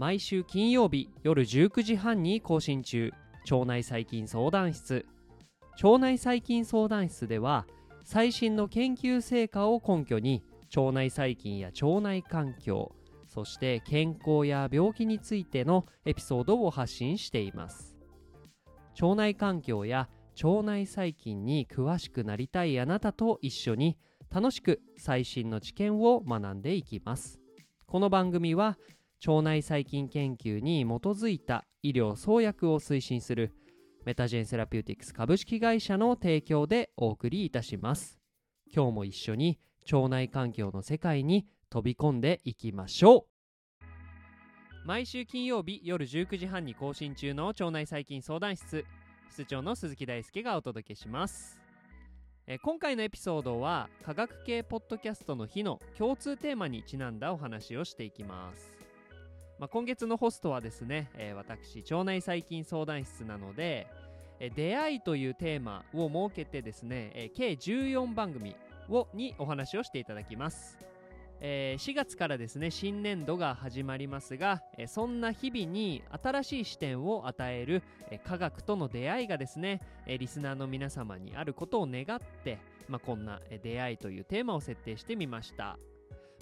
毎週金曜日夜19時半に更新中。腸内細菌相談室。腸内細菌相談室では最新の研究成果を根拠に腸内細菌や腸内環境そして健康や病気についてのエピソードを発信しています。腸内環境や腸内細菌に詳しくなりたいあなたと一緒に楽しく最新の知見を学んでいきます。この番組は腸内細菌研究に基づいた医療創薬を推進するメタジェンセラピューティクス株式会社の提供でお送りいたします。今日も一緒に腸内環境の世界に飛び込んでいきましょう。毎週金曜日夜19時半に更新中の腸内細菌相談室室長の鈴木大輔がお届けします。え今回のエピソードは科学系ポッドキャストの日の共通テーマにちなんだお話をしていきます。まあ、今月のホストはですね、えー、私腸内細菌相談室なので、えー、出会いというテーマを設けてですね、えー、計14番組をにお話をしていただきます、え4月からですね新年度が始まりますが、えそんな日々に新しい視点を与える、え科学との出会いがですね、えリスナーの皆様にあることを願って、まあ、こんな出会いというテーマを設定してみました。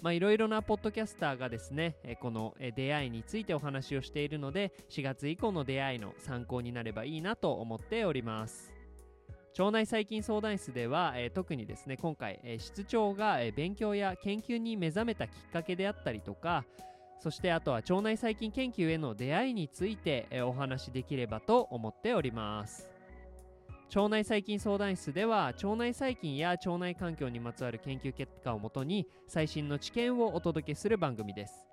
まあ、いろいろなポッドキャスターがですね、この出会いについてお話をしているので、4月以降の出会いの参考になればいいなと思っております。腸内細菌相談室では、特にですね今回、室長が、勉強や研究に目覚めたきっかけであったりとかそしてあとは腸内細菌研究への出会いについて、お話しできればと思っております腸内細菌相談室では腸内細菌や腸内環境にまつわる研究結果をもとに最新の知見をお届けする番組です。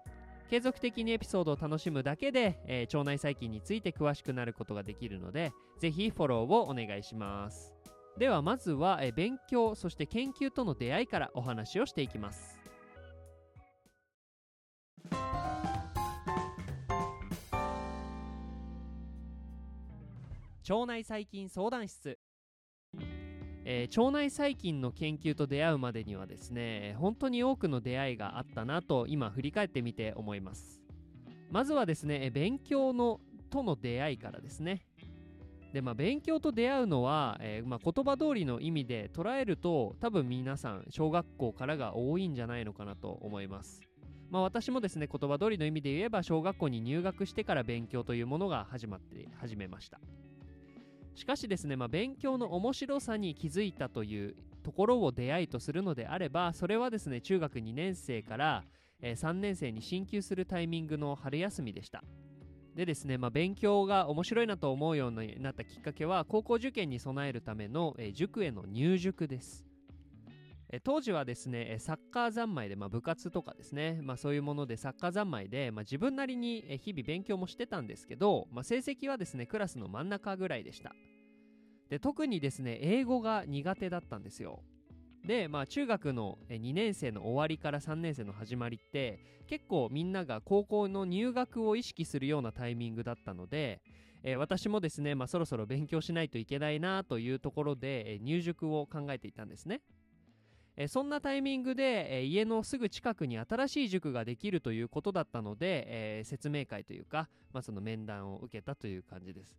継続的にエピソードを楽しむだけで、えー、腸内細菌について詳しくなることができるのでぜひフォローをお願いします。ではまずは、えー、勉強そして研究との出会いからお話をしていきます。腸内細菌相談室、えー、腸内細菌の研究と出会うまでにはですね本当に多くの出会いがあったなと今振り返ってみて思いますまずはですね勉強のとの出会いからですねでまあ、勉強と出会うのは、えー、まあ、言葉通りの意味で捉えると多分皆さん小学校からが多いんじゃないのかなと思います。まあ、私もですね言葉通りの意味で言えば小学校に入学してから勉強というものが始まって始めました。しかしですね、まあ、勉強の面白さに気づいたというところを出会いとするのであればそれはですね中学2年生から、え、3年生に進級するタイミングの春休みでした。でですね、まあ、勉強が面白いなと思うようになったきっかけは高校受験に備えるための、え、塾への入塾です。え当時はですねサッカー三昧で、まあ、部活とかですね、まあ、そういうものでサッカー三昧で、まあ、自分なりに日々勉強もしてたんですけど、まあ、成績はですねクラスの真ん中ぐらいでしたで特にですね英語が苦手だったんですよで、まあ、中学の2年生の終わりから3年生の始まりって結構みんなが高校の入学を意識するようなタイミングだったので、えー、私もですね、まあ、そろそろ勉強しないといけないなというところで、え、入塾を考えていたんですね。えそんなタイミングで、え家のすぐ近くに新しい塾ができるということだったので、え説明会というか、まあ、その面談を受けたという感じです。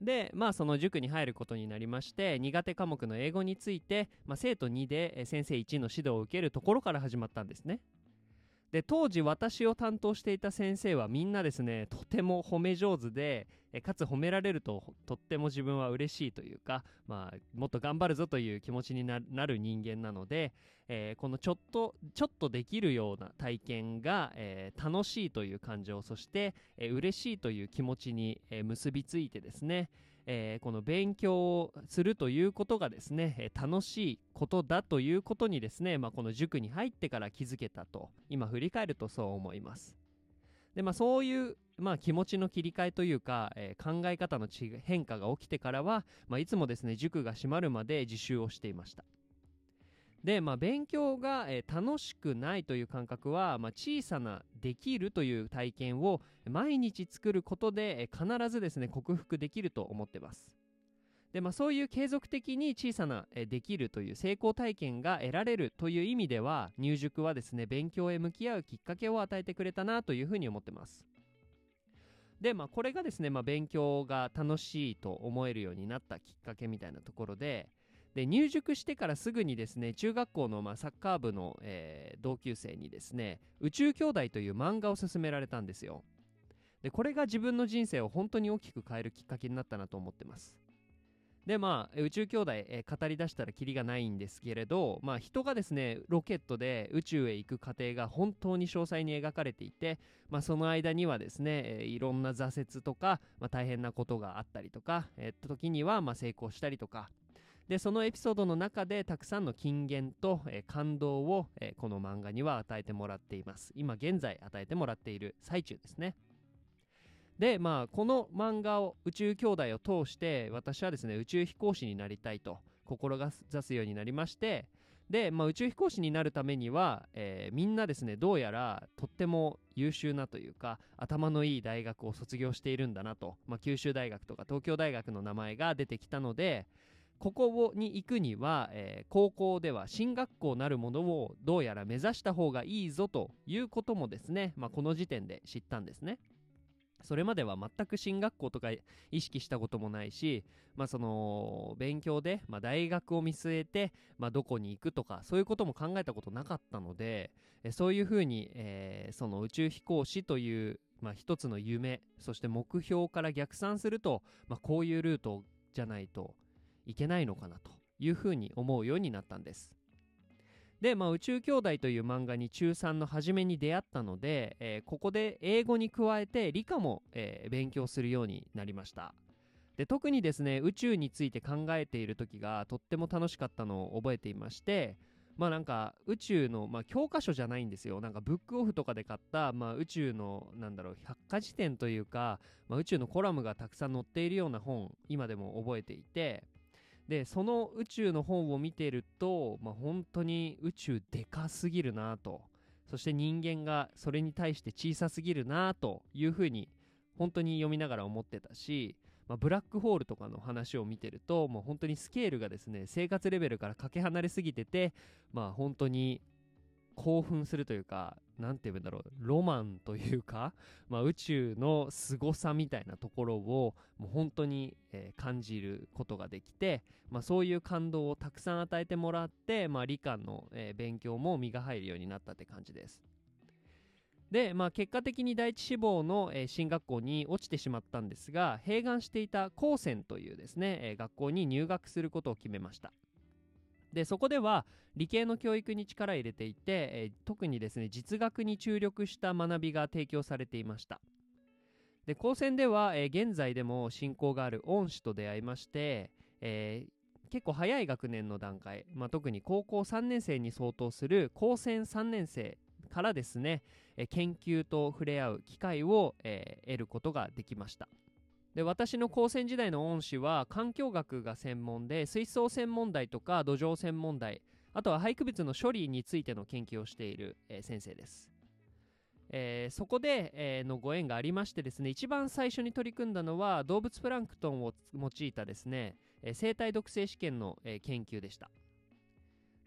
で、まあ、その塾に入ることになりまして苦手科目の英語について、まあ、生徒2で先生1の指導を受けるところから始まったんですね。で当時私を担当していた先生はみんなですねとても褒め上手でえかつ褒められるととっても自分は嬉しいというか、まあ、もっと頑張るぞという気持ちになる人間なので、えー、このちょっとちょっとできるような体験が、えー、楽しいという感情そして、えー、嬉しいという気持ちに、え、結びついてですねえー、この勉強をするということがですね、えー、楽しいことだということにですね、まあ、この塾に入ってから気づけたと今振り返るとそう思います。で、まあ、そういう、まあ、気持ちの切り替えというか、えー、考え方の変化が起きてからは、まあ、いつもですね塾が閉まるまで自習をしていました。で、まあ、勉強が、え楽しくないという感覚は、まあ、小さなできるという体験を毎日作ることで、え必ずですね克服できると思ってます。で、まあ、そういう継続的に小さな、えできるという成功体験が得られるという意味では入塾はですね勉強へ向き合うきっかけを与えてくれたなというふうに思ってます。で、まあ、これがですね、まあ、勉強が楽しいと思えるようになったきっかけみたいなところでで入塾してからすぐにですね中学校のまあサッカー部の、えー同級生にですね「宇宙兄弟」という漫画を勧められたんですよ。でこれが自分の人生を本当に大きく変えるきっかけになったなと思ってます。でまあ宇宙兄弟、えー語り出したらキリがないんですけれど、まあ、人がですねロケットで宇宙へ行く過程が本当に詳細に描かれていて、まあ、その間にはですね、えーいろんな挫折とか、まあ、大変なことがあったりとか、えー時にはまあ成功したりとかでそのエピソードの中でたくさんの金言と、えー感動を、えーこの漫画には与えてもらっています。今現在与えてもらっている最中ですね。でまあこの漫画を宇宙兄弟を通して私はですね宇宙飛行士になりたいと志すようになりましてで、まあ、宇宙飛行士になるためには、えーみんなですねどうやらとっても優秀なというか頭のいい大学を卒業しているんだなと、まあ、九州大学とか東京大学の名前が出てきたのでここをに行くには、えー高校では進学校なるものをどうやら目指した方がいいぞということもですね、まあ、この時点で知ったんですね。それまでは全く進学校とか意識したこともないし、まあ、その勉強で、まあ、大学を見据えて、まあ、どこに行くとかそういうことも考えたことなかったのでえそういうふうに、えーその宇宙飛行士という、まあ、一つの夢そして目標から逆算すると、まあ、こういうルートじゃないといけないのかなというふうに思うようになったんです。で、まあ、宇宙兄弟という漫画に中3の初めに出会ったので、えーここで英語に加えて理科も、えー勉強するようになりました。で特にですね宇宙について考えている時がとっても楽しかったのを覚えていましてまあなんか宇宙の、まあ、教科書じゃないんですよなんかブックオフとかで買った、まあ、宇宙のなんだろう百科事典というか、まあ、宇宙のコラムがたくさん載っているような本今でも覚えていてでその宇宙の本を見てると、まあ、本当に宇宙でかすぎるなと。そして人間がそれに対して小さすぎるなというふうに本当に読みながら思ってたし、まあ、ブラックホールとかの話を見てるともう本当にスケールがですね生活レベルからかけ離れすぎててまあ本当に興奮するというか何て言うんだろうロマンというか、まあ、宇宙の凄さみたいなところをもう本当に、えー感じることができて、まあ、そういう感動をたくさん与えてもらって、まあ、理科の、えー勉強も身が入るようになったって感じです。で、まあ、結果的に第一志望の、えー進学校に落ちてしまったんですが併願していた高専というですね、え学校に入学することを決めましたでそこでは理系の教育に力を入れていて、えー特にですね実学に注力した学びが提供されていました。で高専では、えー現在でも親交がある恩師と出会いまして、えー結構早い学年の段階、まあ、特に高校3年生に相当する高専3年生からですね、え研究と触れ合う機会を、え得ることができました。で私の高専時代の恩師は環境学が専門で水槽専門題とか土壌専門題あとは廃棄物の処理についての研究をしている、えー先生です、えーそこで、えーのご縁がありましてですね一番最初に取り組んだのは動物プランクトンを用いたですね、えー生態毒性試験の、えー研究でした。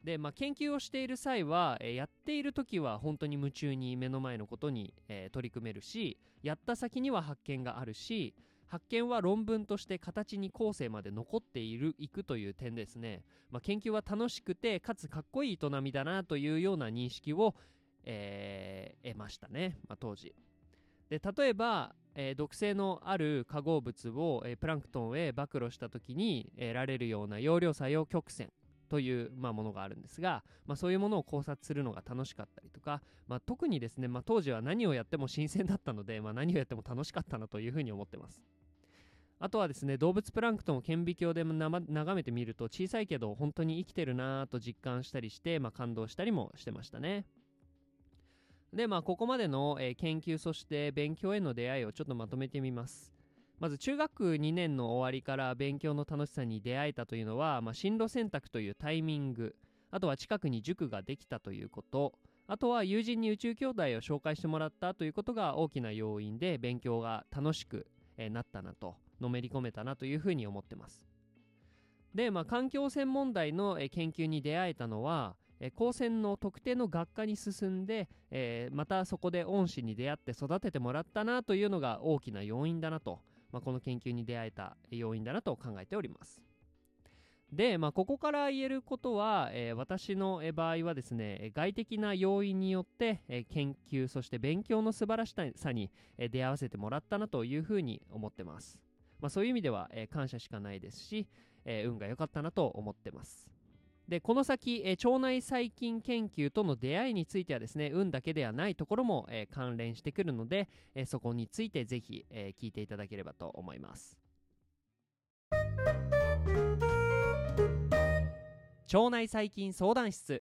で、まあ、研究をしている際は、えーやっている時は本当に夢中に目の前のことに、えー取り組めるしやった先には発見があるし発見は論文として形に後世まで残っているいくという点ですね、まあ、研究は楽しくてかつかっこいい営みだなというような認識を、えー得ましたね、まあ、当時。で例えば、えー毒性のある化合物を、えープランクトンへ暴露した時に得られるような容量作用曲線。という、まあ、ものがあるんですが、まあ、そういうものを考察するのが楽しかったりとか、まあ、特にですね、まあ、当時は何をやっても新鮮だったので、まあ、何をやっても楽しかったなというふうに思ってます。あとはですね動物プランクトンを顕微鏡でなま眺めてみると小さいけど本当に生きてるなぁと実感したりして、まあ、感動したりもしてましたね。でまあここまでの、えー研究そして勉強への出会いをちょっとまとめてみます。まず中学2年の終わりから勉強の楽しさに出会えたというのは、まあ、進路選択というタイミングあとは近くに塾ができたということあとは友人に宇宙兄弟を紹介してもらったということが大きな要因で勉強が楽しくなったなとのめり込めたなというふうに思ってます。で、まあ、環境専門題の研究に出会えたのは高専の特定の学科に進んで、えー、またそこで恩師に出会って育ててもらったなというのが大きな要因だなと、まあ、この研究に出会えた要因だなと考えております。で、まあ、ここから言えることは、えー、私の場合はですね外的な要因によって、えー、研究そして勉強の素晴らしさに、えー、出会わせてもらったなというふうに思ってます、まあ、そういう意味では、え感謝しかないですし、え運が良かったなと思ってます。でこの先、え腸内細菌研究との出会いについてはですね運だけではないところも、え関連してくるので、えそこについてぜひ、え聞いていただければと思います。腸内細菌相談室。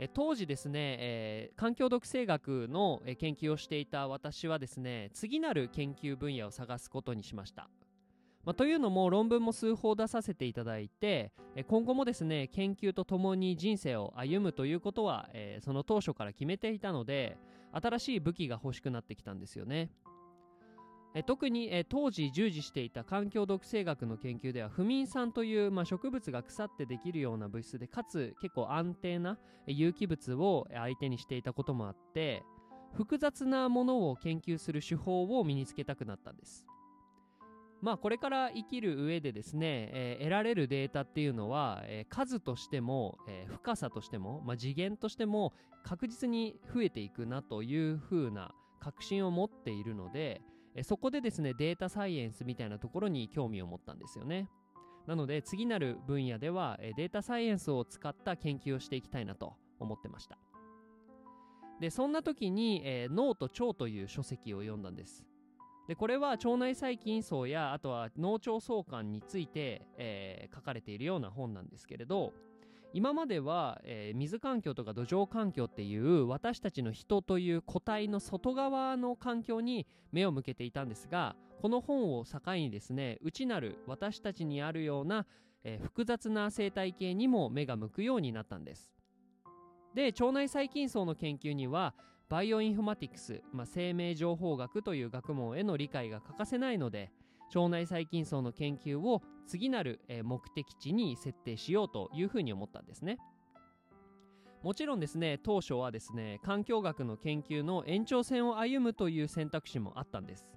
え当時ですね、えー、環境毒性学の、え研究をしていた私はですね次なる研究分野を探すことにしました、まあ、というのも論文も数法出させていただいて、今後もですね研究とともに人生を歩むということは、えー、その当初から決めていたので新しい武器が欲しくなってきたんですよね。え特にえ当時従事していた環境毒性学の研究では不眠酸という、まあ、植物が腐ってできるような物質でかつ結構安定な有機物を相手にしていたこともあって複雑なものを研究する手法を身につけたくなったんです。まあこれから生きる上でですね、えー、得られるデータっていうのは、えー、数としても、えー、深さとしても、まあ、次元としても確実に増えていくなというふうな確信を持っているので、えそこでですねデータサイエンスみたいなところに興味を持ったんですよね。なので次なる分野ではえデータサイエンスを使った研究をしていきたいなと思ってました。でそんな時に、え、脳と腸という書籍を読んだんです。でこれは腸内細菌層やあとは脳腸相関について、えー、書かれているような本なんですけれど今までは、えー、水環境とか土壌環境っていう私たちの人という個体の外側の環境に目を向けていたんですがこの本を境にですね内なる私たちにあるような、えー、複雑な生態系にも目が向くようになったんです。で腸内細菌層の研究にはバイオインフォマティクス、まあ、生命情報学という学問への理解が欠かせないので腸内細菌層の研究を次なる目的地に設定しようというふうに思ったんですね。もちろんですね当初はですね環境学の研究の延長線を歩むという選択肢もあったんです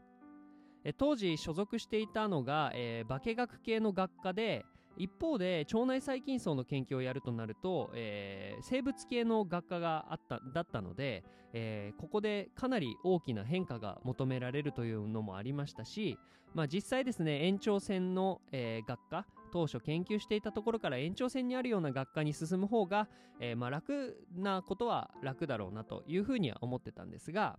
当時所属していたのが、えー、化学系の学科で一方で腸内細菌層の研究をやるとなると、えー、生物系の学科があっただったので、えー、ここでかなり大きな変化が求められるというのもありましたし、まあ、実際ですね延長線の、えー、学科当初研究していたところから延長線にあるような学科に進む方が、えまあ、楽なことは楽だろうなというふうには思ってたんですが、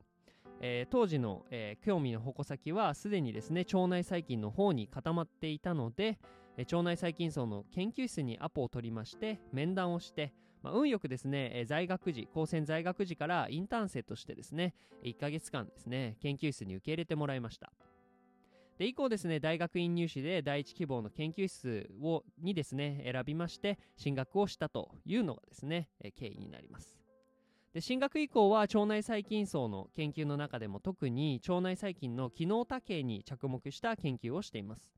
えー、当時の、えー、興味の矛先はすでにですね腸内細菌の方に固まっていたので、腸内細菌層の研究室にアポを取りまして面談をして、まあ、運よくですね在学時高専在学時からインターン生としてですね1ヶ月間ですね研究室に受け入れてもらいました。で以降ですね大学院入試で第一希望の研究室をにですね選びまして進学をしたというのがですね経緯になります。で進学以降は腸内細菌層の研究の中でも特に腸内細菌の機能多形に着目した研究をしています。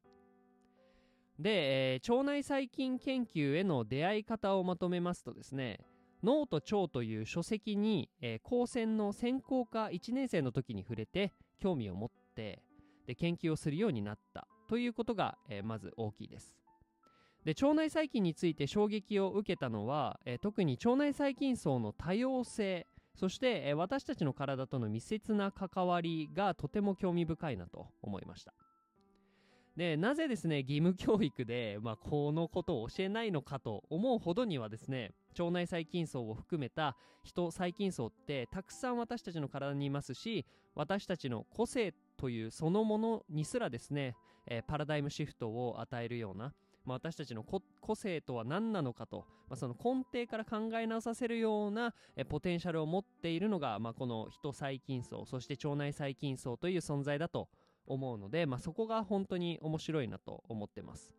で、えー、腸内細菌研究への出会い方をまとめますとですね脳と腸という書籍に、えー、高専の専攻科1年生の時に触れて興味を持ってで研究をするようになった。ということが、えー、まず大きいです。で腸内細菌について衝撃を受けたのは、えー、特に腸内細菌層の多様性そして、え、私たちの体との密接な関わりがとても興味深いなと思いました。でなぜですね義務教育で、まあ、このことを教えないのかと思うほどにはですね腸内細菌層を含めた人細菌層ってたくさん私たちの体にいますし私たちの個性というそのものにすらですね、えー、パラダイムシフトを与えるような、まあ、私たちの個性とは何なのかと、まあ、その根底から考え直させるような、え、ポテンシャルを持っているのが、まあ、この人細菌層そして腸内細菌層という存在だと思うので、まあ、そこが本当に面白いなと思ってます。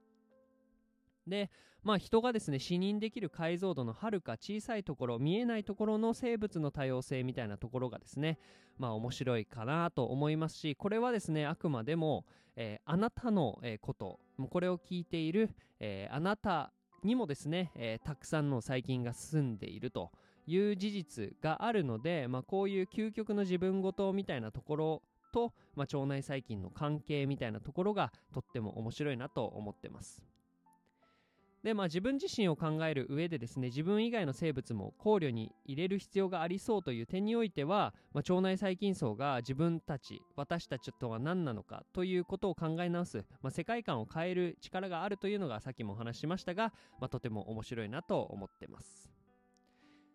で、まあ、人がですね死認できる解像度のはるか小さいところ見えないところの生物の多様性みたいなところがですねまあ面白いかなと思いますしこれはですねあくまでも、えー、あなたの、えー、ことこれを聞いている、えー、あなたにもですね、えたくさんの細菌が住んでいるという事実があるので、まあ、こういう究極の自分ごとみたいなところと、まあ、腸内細菌の関係みたいなところがとっても面白いなと思ってます。でまあ自分自身を考える上でですね自分以外の生物も考慮に入れる必要がありそうという点においては、まあ、腸内細菌層が自分たち私たちとは何なのかということを考え直す、まあ、世界観を変える力があるというのがさっきもお話ししましたが、まあ、とても面白いなと思ってます。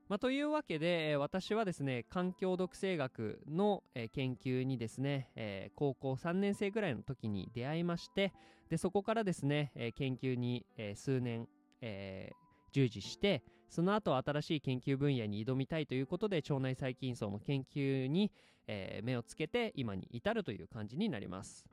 まあ、というわけで、私はですね環境毒性学の、研究にですね、高校3年生ぐらいの時に出会いましてでそこからですね、研究に、数年、え従事してその後新しい研究分野に挑みたいということで腸内細菌層の研究に、目をつけて今に至るという感じになります。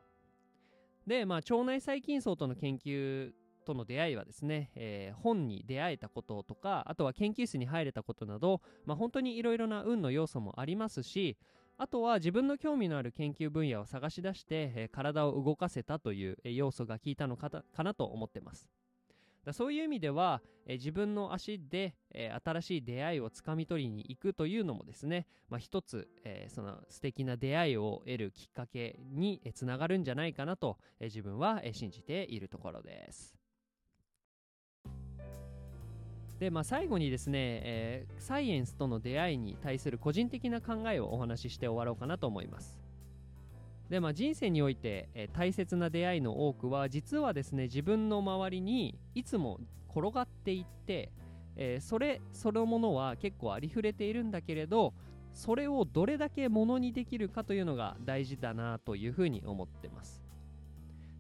で、まあ、腸内細菌層との研究との出会いはですね、えー、本に出会えたこととかあとは研究室に入れたことなど、まあ、本当にいろいろな運の要素もありますしあとは自分の興味のある研究分野を探し出して、えー、体を動かせたという、要素が効いたのかかなと思ってます。だそういう意味では、えー、自分の足で、えー、新しい出会いをつかみ取りに行くというのもですね、まあ、一つ、えー、その素敵な出会いを得るきっかけに、つながるんじゃないかなと、え、自分は、信じているところです。で、まあ、最後にですね、えー、サイエンスとの出会いに対する個人的な考えをお話しして終わろうかなと思います。で、まあ、人生において、えー、大切な出会いの多くは実はですね自分の周りにいつも転がっていって、えー、それそのものは結構ありふれているんだけれどそれをどれだけものにできるかというのが大事だなというふうに思ってます。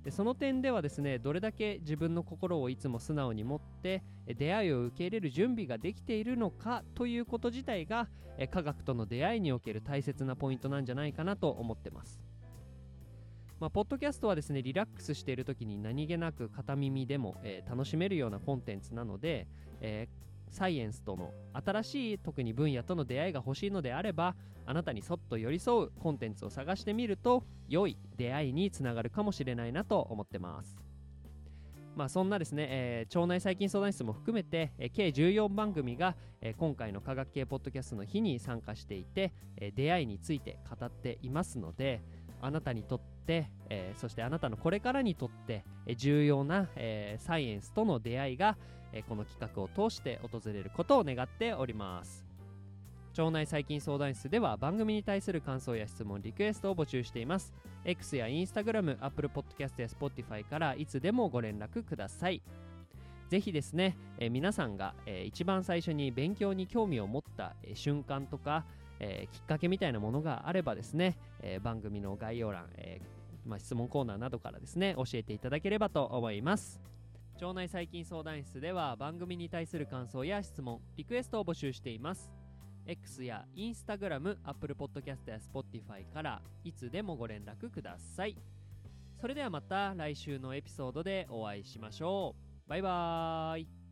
でその点ではですねどれだけ自分の心をいつも素直に持って出会いを受け入れる準備ができているのかということ自体が科学との出会いにおける大切なポイントなんじゃないかなと思ってます。まあ、ポッドキャストはですねリラックスしている時に何気なく片耳でも、えー、楽しめるようなコンテンツなので、えーサイエンスとの新しい特に分野との出会いが欲しいのであればあなたにそっと寄り添うコンテンツを探してみると良い出会いにつながるかもしれないなと思ってます。まあそんなですね、えー、腸内細菌相談室も含めて、えー、計14番組が、えー、今回の科学系ポッドキャストの日に参加していて、え出会いについて語っていますのであなたにとって、えそしてあなたのこれからにとって、え重要な、えサイエンスとの出会いが、えこの企画を通して訪れることを願っております。腸内細菌相談室では番組に対する感想や質問リクエストを募集しています。X や Instagram、Apple Podcast や Spotify からいつでもご連絡ください。ぜひですね、え皆さんが、え一番最初に勉強に興味を持った、え瞬間とか、えきっかけみたいなものがあればですね、え番組の概要欄、えまあ、質問コーナーなどからですね教えていただければと思います。腸内細菌相談室では番組に対する感想や質問、リクエストを募集しています。X や Instagram、Apple Podcast や Spotify からいつでもご連絡ください。それではまた来週のエピソードでお会いしましょう。バイバーイ。